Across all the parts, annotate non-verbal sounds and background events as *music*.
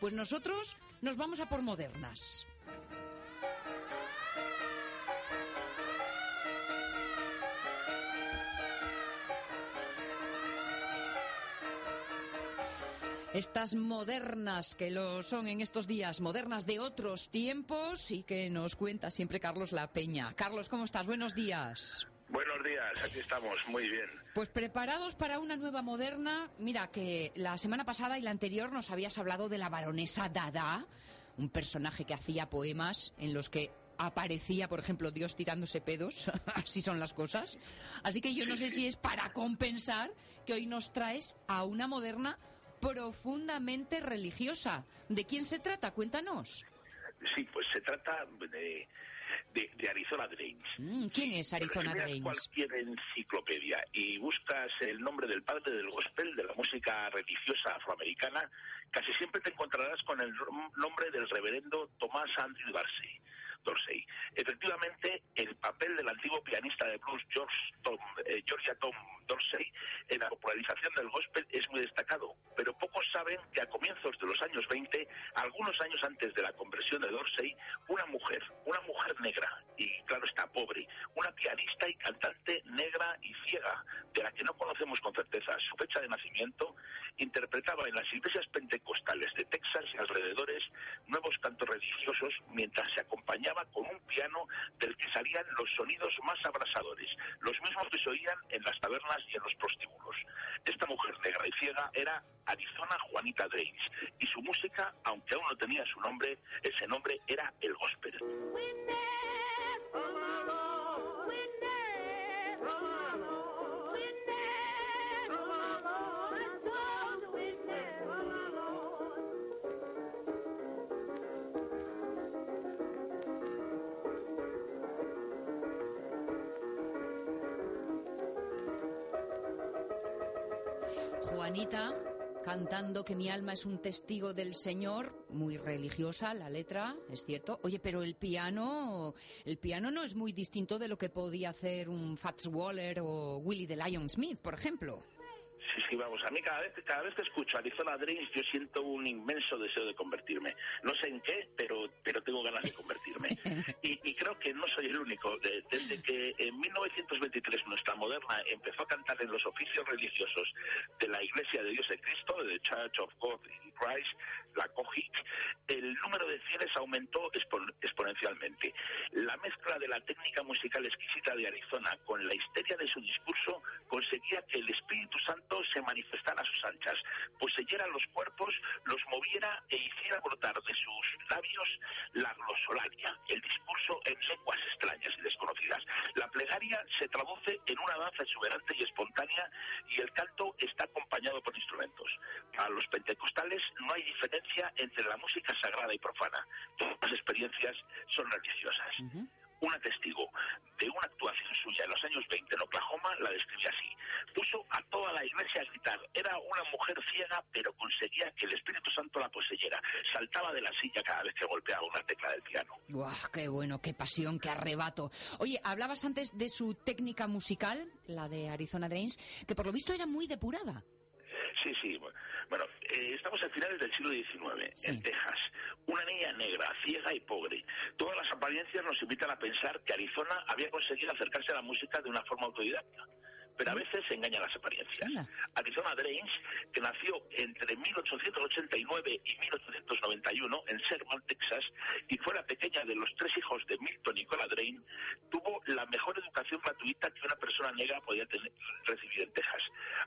Pues nosotros nos vamos a por modernas. Estas modernas que lo son en estos días, modernas de otros tiempos y que nos cuenta siempre Carlos La Peña. Carlos, ¿cómo estás? Buenos días. Buenos días, aquí estamos, muy bien. Pues preparados para una nueva moderna. Mira que la semana pasada y la anterior nos habías hablado de la baronesa Dada, un personaje que hacía poemas en los que aparecía, por ejemplo, Dios tirándose pedos, *laughs* así son las cosas. Así que yo no sé si es para compensar que hoy nos traes a una moderna profundamente religiosa. ¿De quién se trata? Cuéntanos. Sí, pues se trata de de, Arizona Drains. Mm, ¿Quién es Arizona si Drains? cualquier enciclopedia y buscas el nombre del padre del gospel, de la música religiosa afroamericana, casi siempre te encontrarás con el nombre del reverendo Tomás Andrew Darcy. Dorsey. Efectivamente, el papel del antiguo pianista de blues George Tom, eh, Georgia Tom Dorsey en la popularización del gospel es muy destacado, pero pocos saben que a comienzos de los años 20, algunos años antes de la conversión de Dorsey, una mujer, una mujer negra, y claro está, pobre, una pianista y cantante negra y ciega, de la que no conocemos con certeza su fecha de nacimiento, interpretaba en las iglesias pentecostales de Texas y alrededores nuevos cantos religiosos mientras se acompañaba con un piano del que salían los sonidos más abrasadores, los mismos que se oían en las tabernas y en los prostíbulos. Esta mujer negra y ciega era Arizona Juanita Drains y su música, aunque aún no tenía su nombre, ese nombre era el gospel. Juanita cantando que mi alma es un testigo del Señor, muy religiosa la letra, es cierto. Oye, pero el piano, el piano no es muy distinto de lo que podía hacer un Fats Waller o Willie the Lion Smith, por ejemplo. Sí, sí, vamos. A mí cada vez, cada vez que escucho Arizona Dreams yo siento un inmenso deseo de convertirme. No sé en qué, pero, pero tengo ganas de convertirme. *laughs* Que no soy el único. Desde que en 1923 nuestra moderna empezó a cantar en los oficios religiosos de la Iglesia de Dios de Cristo, de Church of God Christ, la COGIC, el número de fieles aumentó exponencialmente. La mezcla de la técnica musical exquisita de Arizona con la histeria de su discurso conseguía que el Espíritu Santo se manifestara a sus anchas, poseyera los cuerpos, los moviera e hiciera brotar de sus labios la glosolalia, el discurso en lenguas extrañas y desconocidas. La plegaria se traduce en una danza exuberante y espontánea y el canto está acompañado por instrumentos. Para los pentecostales no hay diferencia entre la música sagrada y profana. Todas las experiencias son religiosas una testigo de una actuación suya en los años 20 en Oklahoma la describe así. Puso a toda la iglesia a gritar. Era una mujer ciega, pero conseguía que el Espíritu Santo la poseyera. Saltaba de la silla cada vez que golpeaba una tecla del piano. ¡Guau! ¡Qué bueno! ¡Qué pasión! ¡Qué arrebato! Oye, hablabas antes de su técnica musical, la de Arizona Drains, que por lo visto era muy depurada. Sí, sí. Estamos a finales del siglo XIX, en Texas. Una niña negra, ciega y pobre. Todas las apariencias nos invitan a pensar que Arizona había conseguido acercarse a la música de una forma autodidacta pero a veces se engañan las apariencias. Arizona Drains, que nació entre 1889 y 1891 en Sherman, Texas, y fue la pequeña de los tres hijos de Milton y Cola Drain, tuvo la mejor educación gratuita que una persona negra podía tener, recibir en Texas.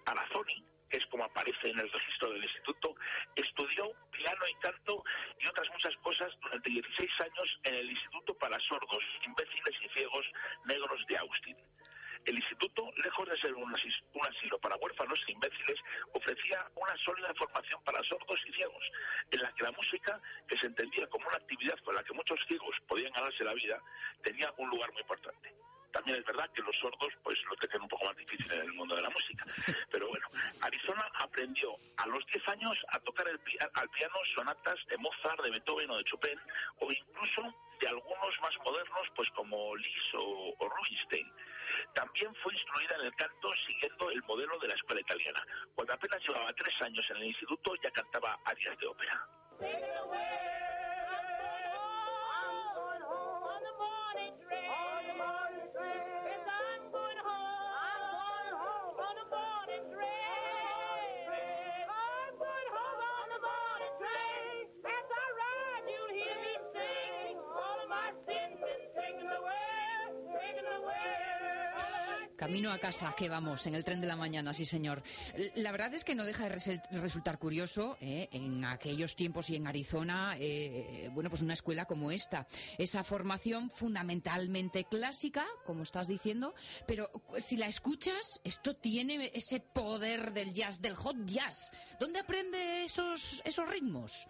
Arazoni, que es como aparece en el registro del instituto, estudió piano y canto y otras muchas cosas durante 16 años en el Instituto para Sordos, Imbéciles y Ciegos Negros de Austin. El instituto, lejos de ser un asilo para huérfanos e imbéciles, ofrecía una sólida formación para sordos y ciegos, en la que la música, que se entendía como una actividad con la que muchos ciegos podían ganarse la vida, tenía un lugar muy importante. También es verdad que los sordos pues lo tenían un poco más difícil en el mundo de la música. Pero bueno, Arizona aprendió a los 10 años a tocar el al piano sonatas de Mozart, de Beethoven o de Chopin, o incluso de algunos más modernos, pues como Lis o, o Rubinstein. También fue instruida en el canto siguiendo el modelo de la escuela italiana. Cuando apenas llevaba tres años en el instituto ya cantaba arias de ópera. Camino a casa, que vamos, en el tren de la mañana, sí señor. La verdad es que no deja de resultar curioso, ¿eh? en aquellos tiempos y en Arizona, eh, bueno, pues una escuela como esta. Esa formación fundamentalmente clásica, como estás diciendo, pero si la escuchas, esto tiene ese poder del jazz, del hot jazz. ¿Dónde aprende esos, esos ritmos?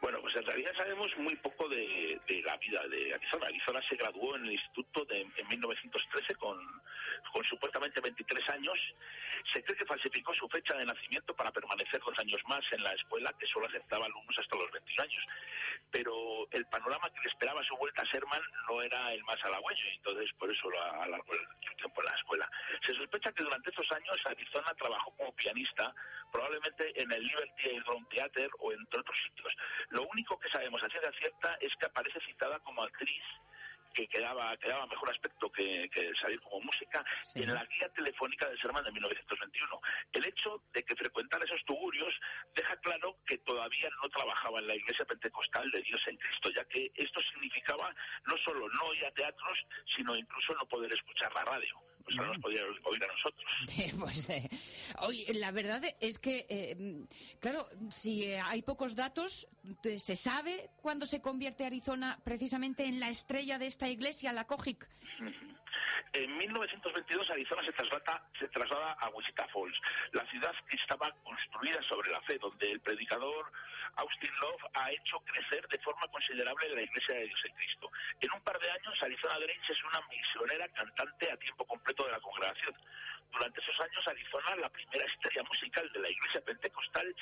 Bueno, pues en realidad sabemos muy poco de, la vida de Arizona. Arizona se graduó en el instituto de, en 1913 con, con supuestamente 23 años. Se cree que falsificó su fecha de nacimiento para permanecer dos años más en la escuela, que solo aceptaba alumnos hasta los 21 años. Pero el panorama que le esperaba su vuelta a Sherman no era el más halagüeño, entonces por eso lo alargó el tiempo en la escuela. Se sospecha que durante estos años Arizona trabajó como pianista, probablemente en el Liberty Drum Theater o entre otros sitios. Lo único que sabemos a ciencia cierta es que aparece citada como actriz que quedaba, quedaba mejor aspecto que, salir como música en la guía telefónica de Sermán de 1921. El hecho de que frecuentara esos tugurios deja claro que todavía no trabajaba en la iglesia pentecostal de Dios en Cristo, ya que esto significaba no solo no ir a teatros, sino incluso no poder escuchar la radio pues no nos podía oír a nosotros. *laughs* pues, eh, la verdad es que, eh, claro, si hay pocos datos, ¿se sabe cuándo se convierte Arizona precisamente en la estrella de esta iglesia, la COGIC? En 1922 Arizona se traslada, se traslada a Wichita Falls, la ciudad que estaba construida sobre la fe, donde el predicador Austin Love ha hecho crecer de forma considerable la Iglesia de Dios en Cristo. En un par de años, Arizona Grange es una misionera cantante a tiempo completo de la congregación. Durante esos años, Arizona, la primera estrella musical de la iglesia pentecostal,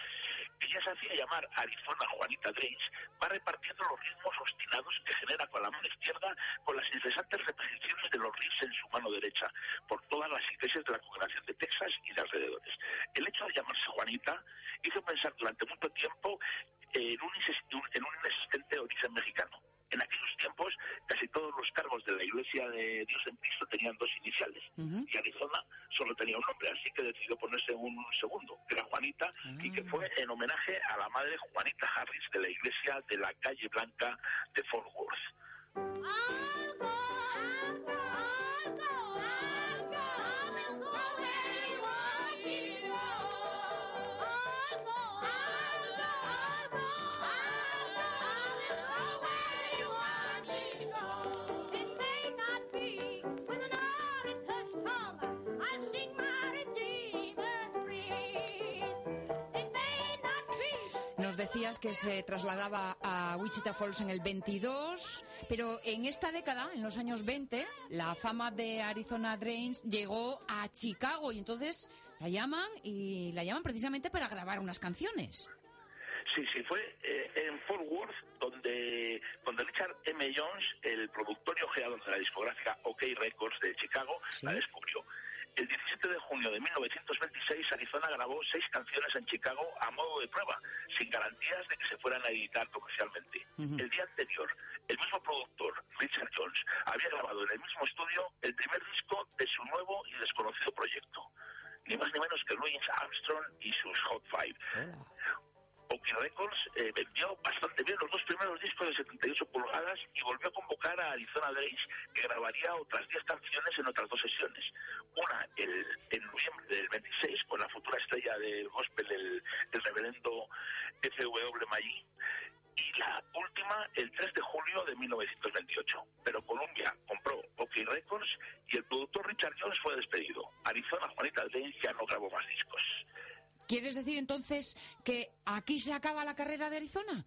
ya se hacía llamar Arizona Juanita Grange, va repartiendo los ritmos obstinados que genera con la mano izquierda con las incesantes repeticiones de los riffs en su mano derecha por todas las iglesias de la congregación de Texas y de alrededores. El hecho de llamarse Juanita hizo pensar durante mucho tiempo en un, en un inexistente origen mexicano. En aquellos tiempos, casi todos los cargos de la Iglesia de Dios en Cristo tenían dos iniciales. Y Arizona solo tenía un nombre, así que decidió ponerse un segundo, que era Juanita, y que fue en homenaje a la madre Juanita Harris de la Iglesia de la Calle Blanca de Fort Worth. Decías que se trasladaba a Wichita Falls en el 22, pero en esta década, en los años 20, la fama de Arizona Drains llegó a Chicago y entonces la llaman y la llaman precisamente para grabar unas canciones. Sí, sí, fue eh, en Fort Worth donde, donde Richard M. Jones, el productor y ojeador de la discográfica OK Records de Chicago, la descubrió. El 17 de junio de 1926, Arizona grabó seis canciones en Chicago a modo de prueba, sin garantías de que se fueran a editar comercialmente. El día anterior, el mismo productor, Richard Jones, había grabado en el mismo estudio el primer disco de su nuevo y desconocido proyecto. Ni más ni menos que Louis Armstrong y sus Hot Five. OK Records eh, vendió bastante bien los dos primeros discos de 78 pulgadas y volvió a convocar a Arizona Days, que grabaría otras 10 canciones en otras dos sesiones. Una el, en noviembre del 26, con la futura estrella del gospel, el, el reverendo F.W. Maggi, y la última el 3 de julio de 1928. Pero Columbia compró OK Records y el productor Richard Jones fue despedido. Arizona Juanita Days ya no grabó más discos. ¿Quieres decir entonces que aquí se acaba la carrera de Arizona?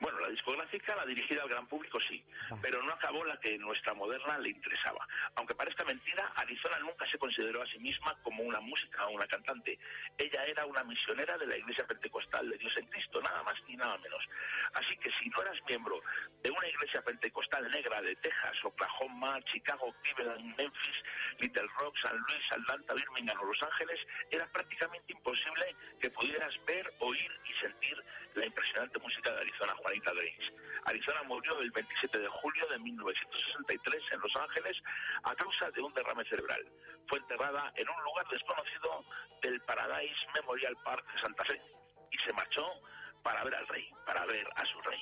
Bueno, la discográfica, la dirigida al gran público, sí, pero no acabó la que nuestra moderna le interesaba. Aunque parezca mentira, Arizona nunca se consideró a sí misma como una música o una cantante. Ella era una misionera de la Iglesia Pentecostal de Dios en Cristo, nada más ni nada menos. Así que si no eras miembro de una iglesia pentecostal negra de Texas, Oklahoma, Chicago, Cleveland, Memphis, Little Rock, San Luis, Atlanta, Birmingham o Los Ángeles, era prácticamente imposible que pudieras ver, oír y sentir la impresionante música de Arizona, Arizona murió el 27 de julio de 1963 en Los Ángeles a causa de un derrame cerebral. Fue enterrada en un lugar desconocido del Paradise Memorial Park de Santa Fe y se marchó para ver al rey, para ver a su rey.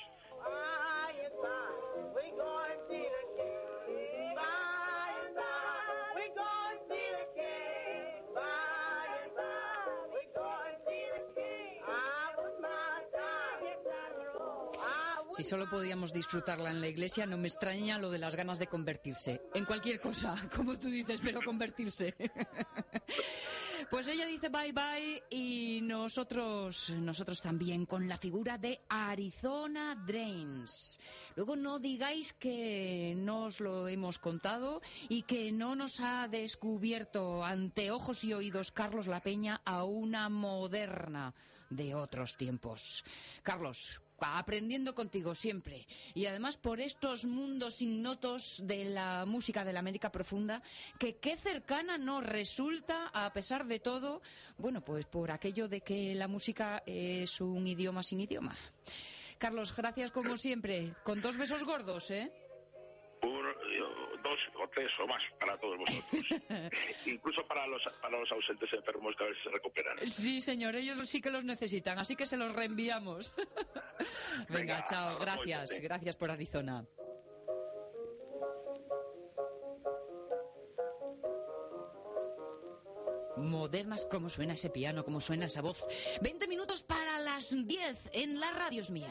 Si solo podíamos disfrutarla en la iglesia, no me extraña lo de las ganas de convertirse. En cualquier cosa, *laughs* como tú dices, pero convertirse. *laughs* Pues ella dice bye bye y nosotros, nosotros también con la figura de Arizona Drains. Luego no digáis que no os lo hemos contado y que no nos ha descubierto ante ojos y oídos Carlos La Peña a una moderna de otros tiempos. Carlos, aprendiendo contigo siempre. Y además por estos mundos ignotos de la música de la América Profunda, que qué cercana nos resulta, a pesar de todo, bueno, pues por aquello de que la música es un idioma sin idioma. Carlos, gracias como siempre, con dos besos gordos, ¿eh? Dos o tres o más para todos vosotros. *laughs* Incluso para los, para los ausentes enfermos que a veces se recuperan. Sí, señor, ellos sí que los necesitan, así que se los reenviamos. *laughs* Venga, chao, gracias, gracias por Arizona. Modernas, cómo suena ese piano, cómo suena esa voz. 20 minutos para las 10 en la radios mía.